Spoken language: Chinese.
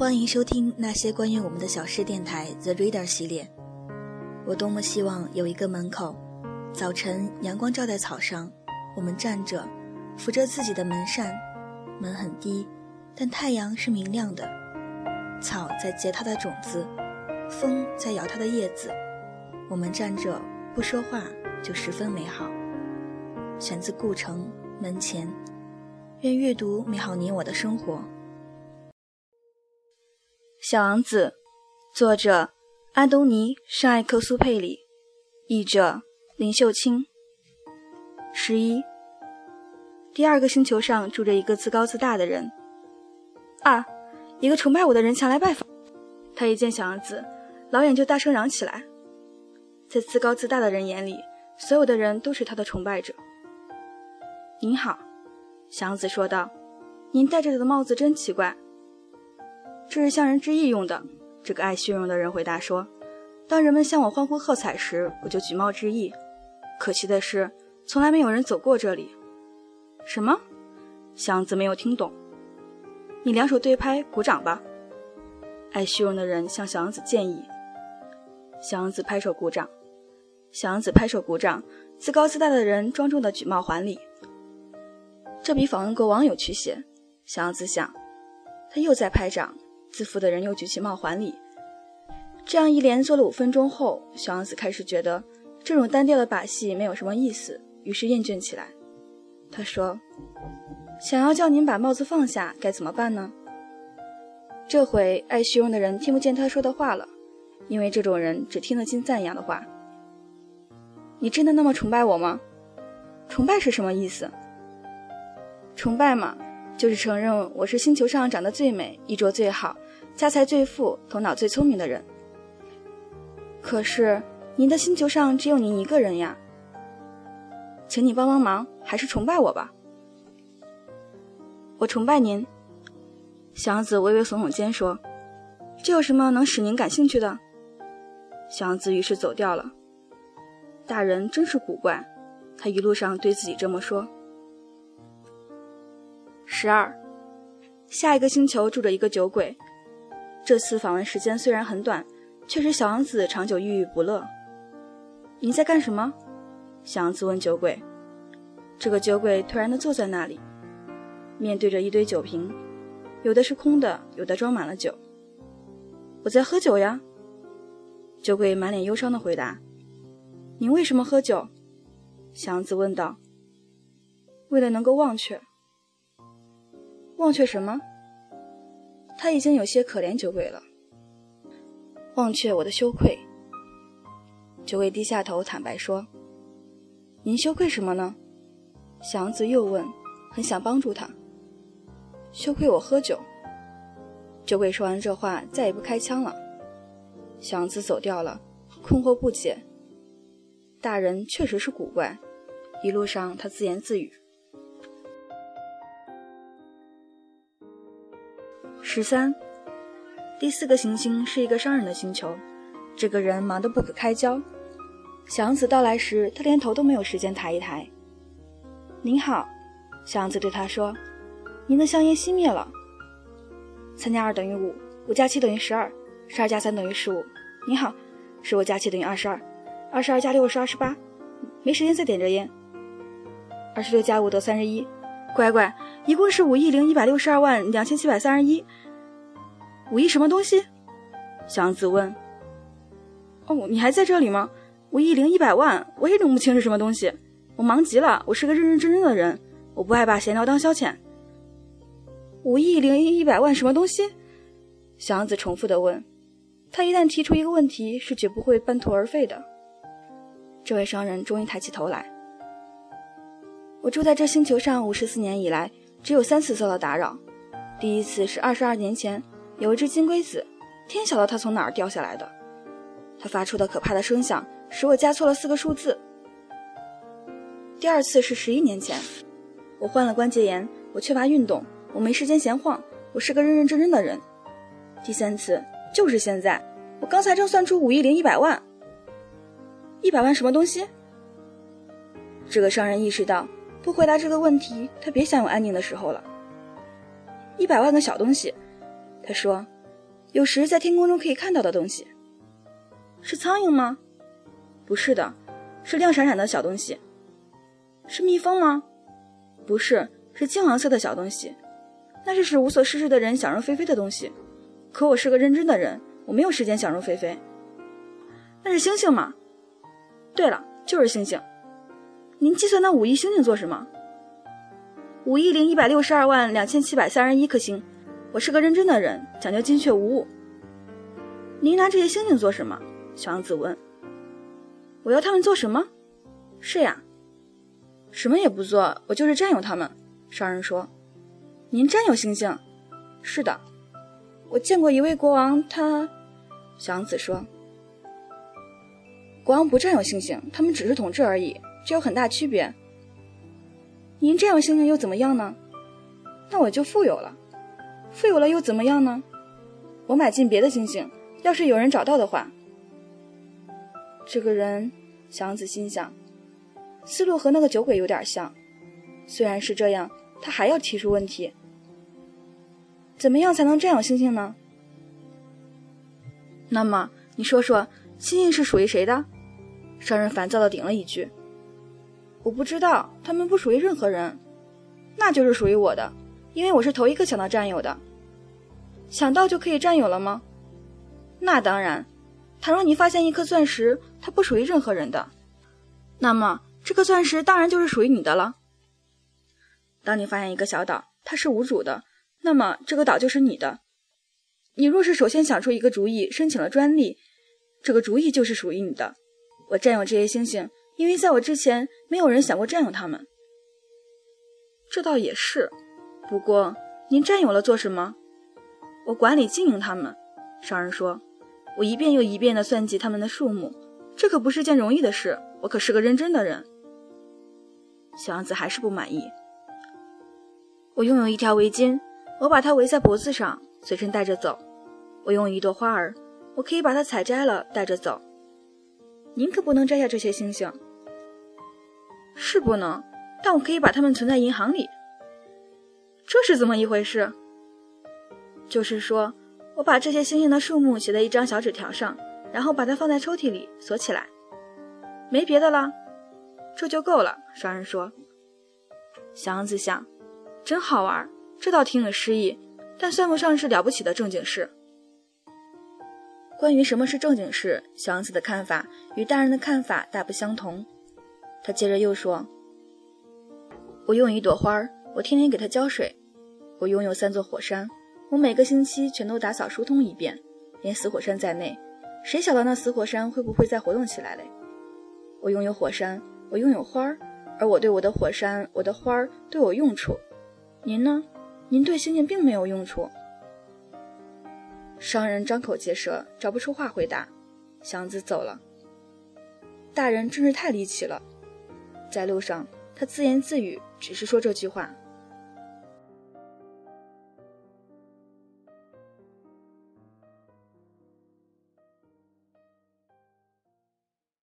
欢迎收听那些关于我们的小事电台 The Reader 系列。我多么希望有一个门口，早晨阳光照在草上，我们站着，扶着自己的门扇，门很低，但太阳是明亮的，草在结它的种子，风在摇它的叶子，我们站着不说话就十分美好。选自顾城门前，愿阅读美好你我的生活。小王子，作者安东尼·圣埃克苏佩里，译者林秀清。十一，第二个星球上住着一个自高自大的人。啊，一个崇拜我的人前来拜访。他一见小王子，老远就大声嚷起来。在自高自大的人眼里，所有的人都是他的崇拜者。您好，小王子说道：“您戴着的帽子真奇怪。”这是向人致意用的。这个爱虚荣的人回答说：“当人们向我欢呼喝彩时，我就举帽致意。可惜的是，从来没有人走过这里。”什么？小王子没有听懂。你两手对拍，鼓掌吧。爱虚荣的人向小王子建议。小王子拍手鼓掌。小王子拍手鼓掌。自高自大的人庄重地举帽还礼。这比访问国王有趣些。小王子想。他又在拍掌。自负的人又举起帽还礼，这样一连做了五分钟后，小王子开始觉得这种单调的把戏没有什么意思，于是厌倦起来。他说：“想要叫您把帽子放下，该怎么办呢？”这回爱虚荣的人听不见他说的话了，因为这种人只听得进赞扬的话。你真的那么崇拜我吗？崇拜是什么意思？崇拜嘛。就是承认我是星球上长得最美、衣着最好、家财最富、头脑最聪明的人。可是您的星球上只有您一个人呀，请你帮帮忙，还是崇拜我吧。我崇拜您。小王子微微耸耸肩说：“这有什么能使您感兴趣的？”小王子于是走掉了。大人真是古怪，他一路上对自己这么说。十二，下一个星球住着一个酒鬼。这次访问时间虽然很短，却使小王子长久郁郁不乐。你在干什么？小王子问酒鬼。这个酒鬼突然地坐在那里，面对着一堆酒瓶，有的是空的，有的装满了酒。我在喝酒呀。酒鬼满脸忧伤地回答。你为什么喝酒？小王子问道。为了能够忘却。忘却什么？他已经有些可怜酒鬼了。忘却我的羞愧。酒鬼低下头，坦白说：“您羞愧什么呢？”小王子又问，很想帮助他。羞愧我喝酒。酒鬼说完这话，再也不开枪了。小王子走掉了，困惑不解。大人确实是古怪。一路上，他自言自语。十三，第四个行星是一个商人的星球，这个人忙得不可开交。小王子到来时，他连头都没有时间抬一抬。您好，小王子对他说：“您的香烟熄灭了。”三加二等于五，五加七等于十二，十二加三等于十五。您好，十五加七等于二十二，二十二加六是二十八。没时间再点着烟。二十六加五得三十一，乖乖，一共是五亿零一百六十二万两千七百三十一。五亿什么东西？小王子问。哦，你还在这里吗？五亿零一百万，我也弄不清是什么东西。我忙极了，我是个认认真真的人，我不爱把闲聊当消遣。五亿零一百万什么东西？小王子重复的问。他一旦提出一个问题，是绝不会半途而废的。这位商人终于抬起头来。我住在这星球上五十四年以来，只有三次受到打扰。第一次是二十二年前。有一只金龟子，天晓得它从哪儿掉下来的。它发出的可怕的声响使我加错了四个数字。第二次是十一年前，我患了关节炎，我缺乏运动，我没时间闲晃，我是个认认真真的人。第三次就是现在，我刚才正算出五亿零一百万。一百万什么东西？这个商人意识到，不回答这个问题，他别想有安宁的时候了。一百万个小东西。他说：“有时在天空中可以看到的东西。是苍蝇吗？不是的，是亮闪闪的小东西。是蜜蜂吗？不是，是金黄色的小东西。那是使无所事事的人想入非非的东西。可我是个认真的人，我没有时间想入非非。那是星星吗？对了，就是星星。您计算那五亿星星做什么？五亿零一百六十二万两千七百三十一颗星。我是个认真的人，讲究精确无误。您拿这些星星做什么？小王子问。我要他们做什么？是呀，什么也不做，我就是占有他们。商人说。您占有星星？是的，我见过一位国王，他……小王子说。国王不占有星星，他们只是统治而已，这有很大区别。您这样星星又怎么样呢？那我就富有了。富有了又怎么样呢？我买进别的星星，要是有人找到的话。这个人，祥子心想，思路和那个酒鬼有点像。虽然是这样，他还要提出问题：怎么样才能占有星星呢？那么，你说说，星星是属于谁的？商人烦躁的顶了一句：“我不知道，他们不属于任何人，那就是属于我的。”因为我是头一个想到占有的，想到就可以占有了吗？那当然。倘若你发现一颗钻石，它不属于任何人的，那么这颗钻石当然就是属于你的了。当你发现一个小岛，它是无主的，那么这个岛就是你的。你若是首先想出一个主意，申请了专利，这个主意就是属于你的。我占有这些星星，因为在我之前没有人想过占有它们。这倒也是。不过，您占有了做什么？我管理经营它们。商人说：“我一遍又一遍地算计它们的数目，这可不是件容易的事。我可是个认真的人。”小王子还是不满意。我拥有一条围巾，我把它围在脖子上，随身带着走。我拥有一朵花儿，我可以把它采摘了带着走。您可不能摘下这些星星。是不能，但我可以把它们存在银行里。这是怎么一回事？就是说，我把这些星星的数目写在一张小纸条上，然后把它放在抽屉里锁起来，没别的了，这就够了。商人说。小王子想，真好玩，这倒挺有诗意，但算不上是了不起的正经事。关于什么是正经事，小王子的看法与大人的看法大不相同。他接着又说：“我用一朵花儿，我天天给它浇水。”我拥有三座火山，我每个星期全都打扫疏通一遍，连死火山在内。谁晓得那死火山会不会再活动起来嘞？我拥有火山，我拥有花儿，而我对我的火山、我的花儿都有用处。您呢？您对星星并没有用处。商人张口结舌，找不出话回答。祥子走了。大人真是太离奇了。在路上，他自言自语，只是说这句话。